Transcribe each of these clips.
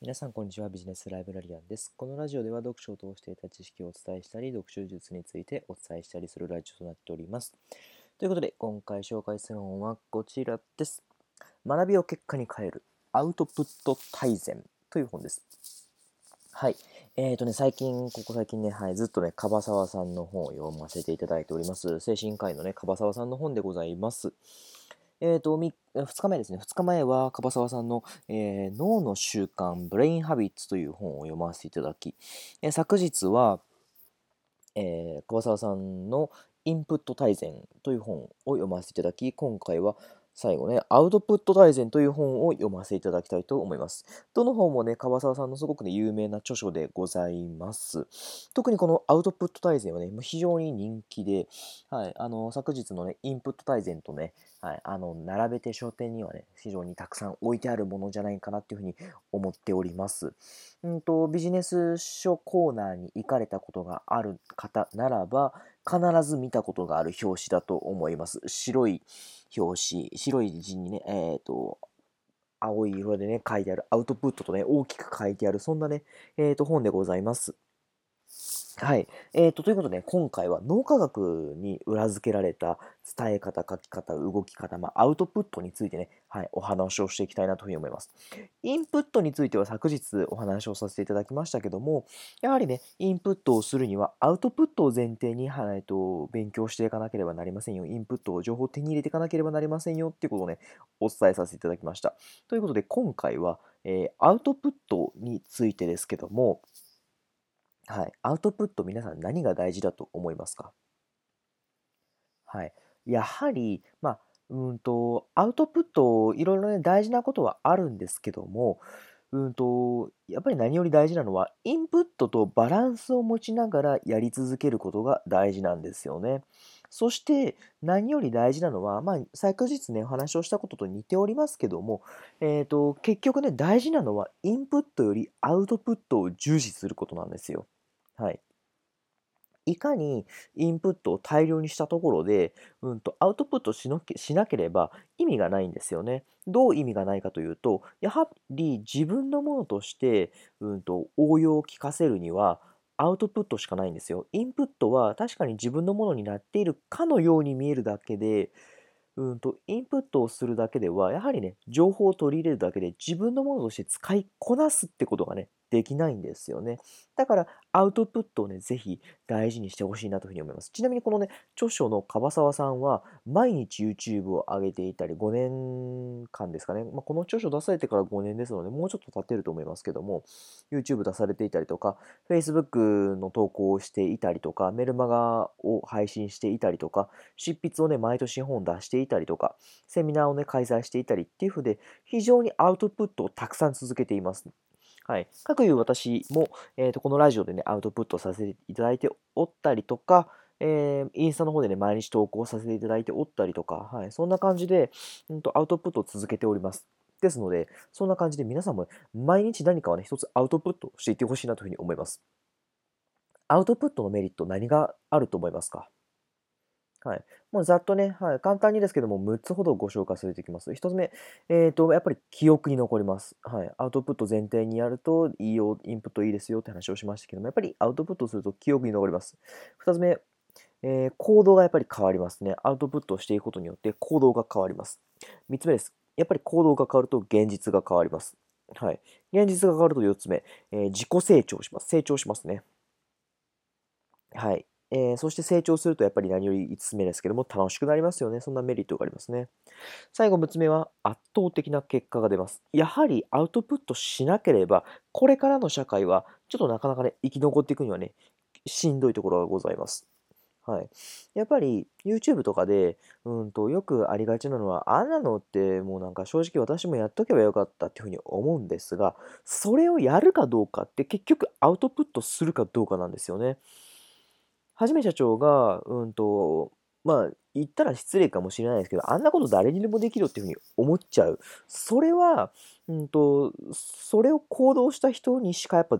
皆さん、こんにちは。ビジネスライブラリアンです。このラジオでは読書を通して得た知識をお伝えしたり、読書術についてお伝えしたりするラジオとなっております。ということで、今回紹介する本はこちらです。学びを結果に変えるアウトプット大全という本です。はい。えっ、ー、とね、最近、ここ最近ね、はい、ずっとね、樺沢さんの本を読ませていただいております。精神科医のね、樺沢さんの本でございます。えっ、ー、と、2日前ですね。2日前は、樺沢さんの、えー、脳の習慣、ブレインハビッツという本を読ませていただき、えー、昨日は、えー、樺沢さんのインプット大全という本を読ませていただき、今回は最後ね、アウトプット大全という本を読ませていただきたいと思います。どの本もね、樺沢さんのすごくね、有名な著書でございます。特にこのアウトプット大全はね、非常に人気で、はい、あの、昨日のね、インプット大全とね、はい、あの、並べて書店にはね、非常にたくさん置いてあるものじゃないかなっていうふうに思っております。うんと、ビジネス書コーナーに行かれたことがある方ならば、必ず見たことがある表紙だと思います。白い表紙、白い字にね、えっ、ー、と、青い色でね、書いてある、アウトプットとね、大きく書いてある、そんなね、えっ、ー、と、本でございます。はい。えーと、ということで、今回は脳科学に裏付けられた伝え方、書き方、動き方、まあ、アウトプットについてね、はい、お話をしていきたいなというふうに思います。インプットについては昨日お話をさせていただきましたけども、やはりね、インプットをするにはアウトプットを前提に、はい、と勉強していかなければなりませんよ。インプットを情報を手に入れていかなければなりませんよっていうことをね、お伝えさせていただきました。ということで、今回は、えー、アウトプットについてですけども、はい。アウトプット皆さん何が大事だと思いますか？はい。やはり、まあ、うんと、アウトプット、いろいろね、大事なことはあるんですけども、うんと、やっぱり何より大事なのは、インプットとバランスを持ちながらやり続けることが大事なんですよね。そして、何より大事なのは、まあ、昨日ね、お話をしたことと似ておりますけども、えっと、結局ね、大事なのは、インプットよりアウトプットを重視することなんですよ。はい。いかにインプットを大量にしたところで、うんと、アウトプットしのしなければ意味がないんですよね。どう意味がないかというと、やはり自分のものとして、うんと、応用を聞かせるには、アウトプットしかないんですよ。インプットは確かに自分のものになっているかのように見えるだけで、うんと、インプットをするだけでは、やはりね、情報を取り入れるだけで自分のものとして使いこなすってことがね、できないんですよね。だから、アウトプットをね、ぜひ大事にしてほしいなというふうに思います。ちなみにこのね、著書の樺沢さんは、毎日 YouTube を上げていたり、5年間ですかね。まあ、この著書出されてから5年ですので、もうちょっと経ってると思いますけども、YouTube 出されていたりとか、Facebook の投稿をしていたりとか、メルマガを配信していたりとか、執筆をね、毎年本出していたりとか、セミナーをね、開催していたりっていうふうで、非常にアウトプットをたくさん続けています。はい。かくいう私も、えーと、このラジオでね、アウトプットさせていただいておったりとか、えー、インスタの方でね、毎日投稿させていただいておったりとか、はい、そんな感じで、うんと、アウトプットを続けております。ですので、そんな感じで皆さんも毎日何かはね、一つアウトプットしていってほしいなというふうに思います。アウトプットのメリット何があると思いますか？はい。もうざっとね、はい、簡単にですけども、6つほどご紹介されていきます。1つ目、えっ、ー、と、やっぱり記憶に残ります。はい。アウトプット前提にやると、いいよ、インプットいいですよって話をしましたけども、やっぱりアウトプットすると記憶に残ります。2つ目、えー、行動がやっぱり変わりますね。アウトプットをしていくことによって行動が変わります。3つ目です。やっぱり行動が変わると現実が変わります。はい。現実が変わると4つ目、えー、自己成長します。成長しますね。はい。えー、そして成長するとやっぱり何より5つ目ですけども楽しくなりますよね。そんなメリットがありますね。最後6つ目は圧倒的な結果が出ます。やはりアウトプットしなければこれからの社会はちょっとなかなかね生き残っていくにはねしんどいところがございます。はい。やっぱり YouTube とかで、うんと、よくありがちなのは、あんなのってもうなんか正直私もやっとけばよかったっていうふうに思うんですが、それをやるかどうかって結局アウトプットするかどうかなんですよね。はじめ社長が、うんと、まあ、言ったら失礼かもしれないですけど、あんなこと誰にでもできるっていうふうに思っちゃう。それは、うんと、それを行動した人にしかやっぱ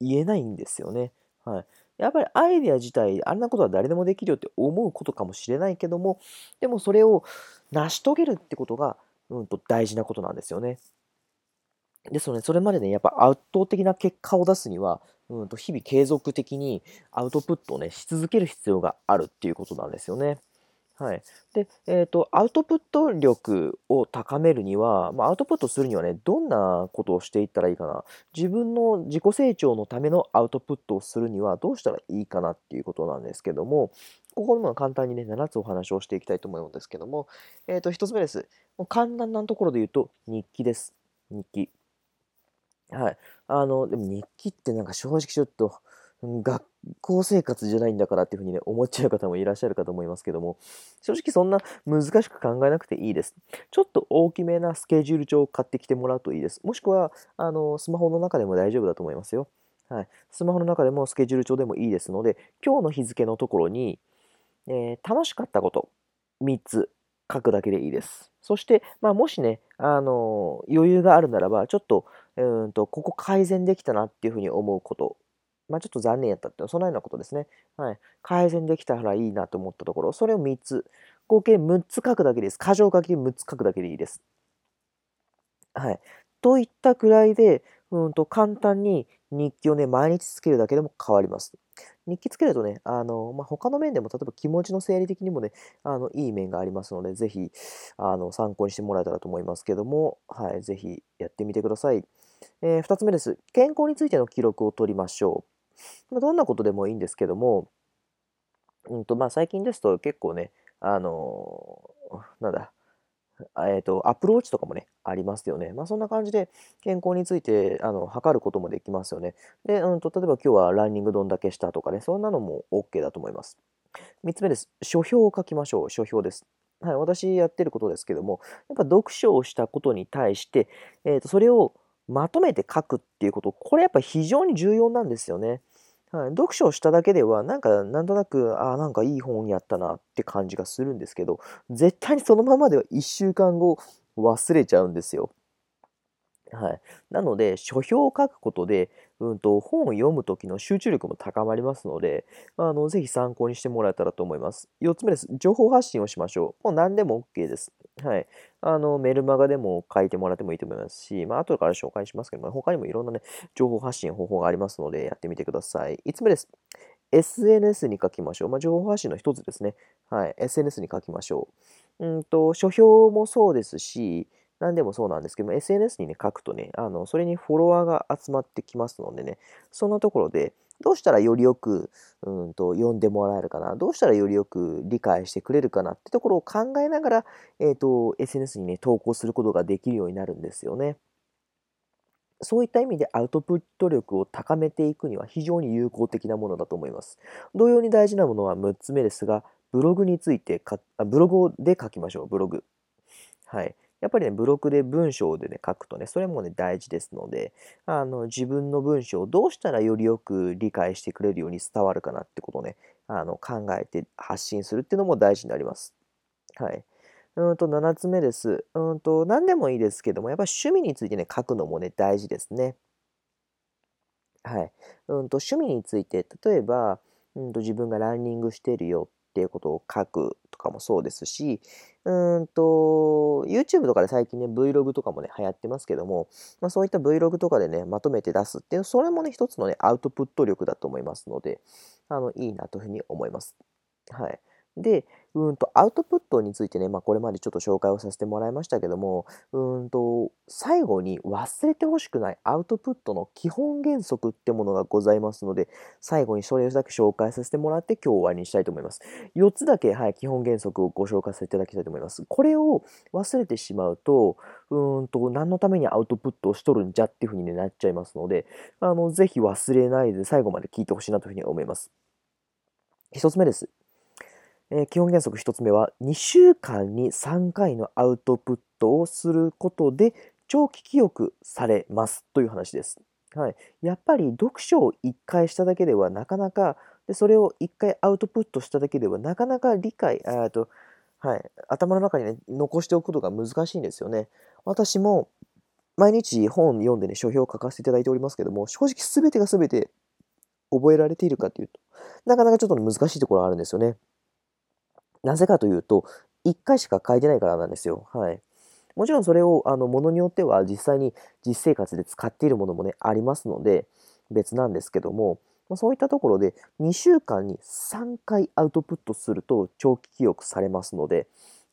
言えないんですよね。はい。やっぱりアイデア自体、あんなことは誰でもできるよって思うことかもしれないけども、でもそれを成し遂げるってことが、うんと大事なことなんですよね。ですので、それまでね、やっぱ圧倒的な結果を出すには、うんと日々継続的にアウトプットをね、し続ける必要があるっていうことなんですよね。はい。で、えっ、と、アウトプット力を高めるには、まあ、アウトプットするにはね、どんなことをしていったらいいかな。自分の自己成長のためのアウトプットをするにはどうしたらいいかなっていうことなんですけども、ここでも簡単にね、7つお話をしていきたいと思うんですけども、えっ、と、1つ目です。もう簡単なところで言うと、日記です。日記。はい。あの、でも日記ってなんか正直ちょっと、学校生活じゃないんだからっていうふうにね、思っちゃう方もいらっしゃるかと思いますけども、正直そんな難しく考えなくていいです。ちょっと大きめなスケジュール帳を買ってきてもらうといいです。もしくは、あの、スマホの中でも大丈夫だと思いますよ。はい。スマホの中でもスケジュール帳でもいいですので、今日の日付のところに、えー、楽しかったこと、3つ書くだけでいいです。そして、まあ、もしね、あの余裕があるならば、ちょっと、うんと、ここ改善できたなっていうふうに思うこと、まあ、ちょっと残念やったっていう、そのようなことですね。はい。改善できたらいいなと思ったところ、それを3つ、合計6つ書くだけです。箇条書き6つ書くだけでいいです。はい。といったくらいで、うんと簡単に日記をね、毎日つけるだけでも変わります。日記つけるとね、あの、まあ、他の面でも、例えば気持ちの整理的にもね、あの、いい面がありますので、ぜひ、あの、参考にしてもらえたらと思いますけども、はい、ぜひやってみてください。えー、2つ目です。健康についての記録を取りましょう。まあ、どんなことでもいいんですけども、うんと、まあ、最近ですと結構ね、あのー、なんだ、えっ、ー、と、アプローチとかもね、ありますよね。まあ、そんな感じで健康について、あの、測ることもできますよね。で、うんと、例えば今日はランニングどんだけしたとかね、そんなのも OK だと思います。3つ目です。書評を書きましょう。書評です。はい、私やってることですけども、やっぱ読書をしたことに対して、えっ、ー、と、それをまとめて書くっていうこと、これやっぱ非常に重要なんですよね。はい、読書をしただけでは、なんか、なんとなく、ああ、なんかいい本やったなって感じがするんですけど、絶対にそのままでは1週間後忘れちゃうんですよ。はい。なので、書評を書くことで、うんと、本を読む時の集中力も高まりますので、あの、ぜひ参考にしてもらえたらと思います。4つ目です。情報発信をしましょう。もう何でも OK です。はい。あの、メルマガでも書いてもらってもいいと思いますし、まあ、後から紹介しますけども、他にもいろんなね、情報発信方法がありますので、やってみてください。5つ目です。SNS に書きましょう。まあ、情報発信の一つですね。はい。SNS に書きましょう。うんと、書評もそうですし、何でもそうなんですけども、SNS にね、書くとね、あの、それにフォロワーが集まってきますのでね、そんなところで、どうしたらよりよく、うんと、読んでもらえるかな、どうしたらよりよく理解してくれるかなってところを考えながら、えっ、ー、と、SNS にね、投稿することができるようになるんですよね。そういった意味でアウトプット力を高めていくには非常に有効的なものだと思います。同様に大事なものは6つ目ですが、ブログについてか、ブログで書きましょう、ブログ。はい。やっぱりね、ブログで文章でね、書くとね、それもね、大事ですので、あの、自分の文章をどうしたらよりよく理解してくれるように伝わるかなってことをね、あの、考えて発信するっていうのも大事になります。はい。うんと、7つ目です。うんと、何でもいいですけども、やっぱ趣味についてね、書くのもね、大事ですね。はい。うんと、趣味について、例えば、うんと、自分がランニングしてるよっていうことを書くとかもそうですし、うんと、YouTube とかで最近ね、Vlog とかもね、流行ってますけども、まあ、そういった Vlog とかでね、まとめて出すっていう、それもね、一つのね、アウトプット力だと思いますので、あの、いいなというふうに思います。はい。で、うんと、アウトプットについてね、まあ、これまでちょっと紹介をさせてもらいましたけども、うんと、最後に忘れてほしくないアウトプットの基本原則ってものがございますので、最後にそれだけ紹介させてもらって今日終わりにしたいと思います。4つだけ、はい、基本原則をご紹介させていただきたいと思います。これを忘れてしまうと、うんと、何のためにアウトプットをしとるんじゃっていうふうに、ね、なっちゃいますので、あの、ぜひ忘れないで最後まで聞いてほしいなというふうに思います。1つ目です。えー、基本原則1つ目は、2週間に3回のアウトプットをすることで長期記憶されますという話です。はい、やっぱり読書を1回しただけではなかなかでそれを1回アウトプットしただけではなかなか理解あと、はい、頭の中に、ね、残しておくことが難しいんですよね。私も毎日本読んでね書評を書かせていただいておりますけども正直全てが全て覚えられているかというとなかなかちょっと難しいところがあるんですよね。なぜかというと、1回しか書いてないからなんですよ。はい。もちろんそれを、あの、ものによっては実際に実生活で使っているものもね、ありますので、別なんですけども、そういったところで2週間に3回アウトプットすると長期記憶されますので、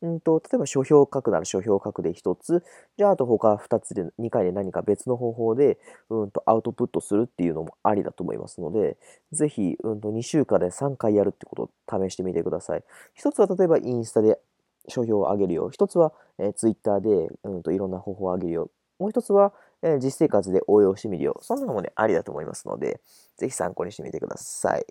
うんと、例えば書評を書くなら書評を書くで1つ、じゃああと他2つで2回で何か別の方法で、うんとアウトプットするっていうのもありだと思いますので、ぜひ、うんと2週間で3回やるってことを試してみてください。1つは例えばインスタで書評を上げるよ。1つは、えー、ツイッターで、うんといろんな方法を上げるよ。もう1つは、えー、実生活で応用してみるよ。そんなのもね、ありだと思いますので、ぜひ参考にしてみてください。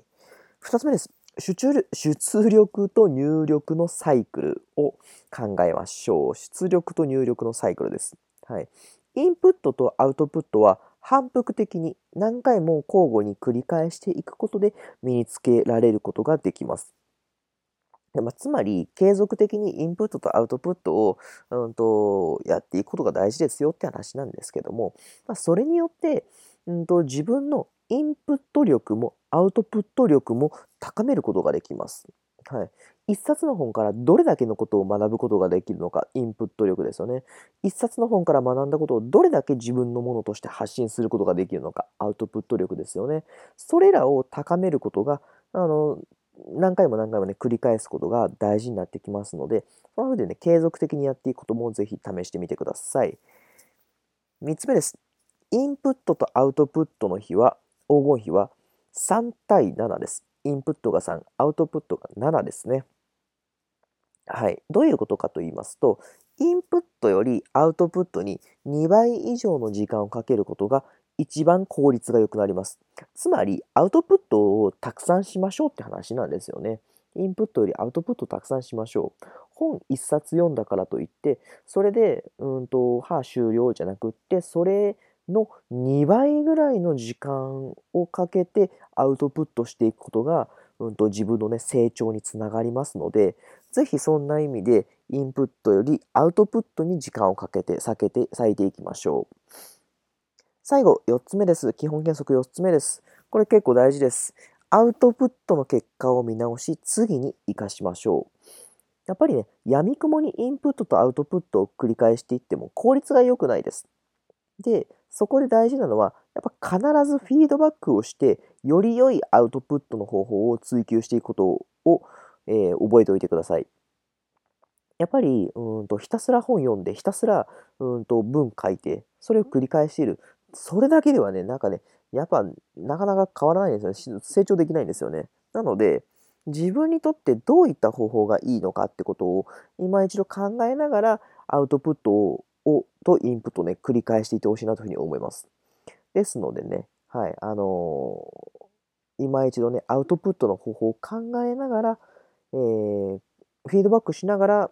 2つ目です。出出力と入力のサイクルを考えましょう。出力と入力のサイクルです。はい。インプットとアウトプットは反復的に何回も交互に繰り返していくことで身につけられることができます。でまあ、つまり、継続的にインプットとアウトプットを、うんと、やっていくことが大事ですよって話なんですけども、まあ、それによって、うんと、自分のインプット力もアウトプット力も高めることができます。はい。一冊の本からどれだけのことを学ぶことができるのか、インプット力ですよね。一冊の本から学んだことをどれだけ自分のものとして発信することができるのか、アウトプット力ですよね。それらを高めることが、あの、何回も何回もね、繰り返すことが大事になってきますので、その風でね、継続的にやっていくこともぜひ試してみてください。3つ目です。インプットとアウトプットの比は、黄金比は3対7です。インプットが3、アウトプットが7ですね。はい。どういうことかと言いますと、インプットよりアウトプットに2倍以上の時間をかけることが一番効率が良くなります。つまり、アウトプットをたくさんしましょうって話なんですよね。インプットよりアウトプットたくさんしましょう。本1冊読んだからといって、それで、うんと、はあ、終了じゃなくって、それの2倍ぐらいの時間をかけてアウトプットしていくことが、うんと、自分のね、成長につながりますので、ぜひそんな意味で、インプットよりアウトプットに時間をかけて、避けて、割いていきましょう。最後、4つ目です。基本原則4つ目です。これ結構大事です。アウトプットの結果を見直し、次に活かしましょう。やっぱりね、闇雲にインプットとアウトプットを繰り返していっても効率が良くないです。で、そこで大事なのは、やっぱ必ずフィードバックをして、より良いアウトプットの方法を追求していくことを、えー、覚えておいてください。やっぱりうんとひたすら本読んでひたすらうんと文書いてそれを繰り返しているそれだけではね、なんかね、やっぱなかなか変わらないんですよね。成長できないんですよね。なので、自分にとってどういった方法がいいのかってことを今一度考えながらアウトプットををとインプットね、繰り返していってほしいなというふうに思います。ですのでね、はい、あのー、今一度ね、アウトプットの方法を考えながら、えー、フィードバックしながら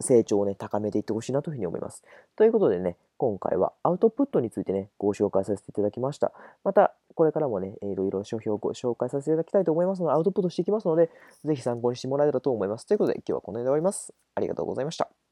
成長をね、高めていってほしいなというふうに思います。ということでね、今回はアウトプットについてね、ご紹介させていただきました。また、これからもね、いろいろ書評をご紹介させていただきたいと思いますので、アウトプットしていきますので、ぜひ参考にしてもらえたらと思います。ということで、今日はこの辺で終わります。ありがとうございました。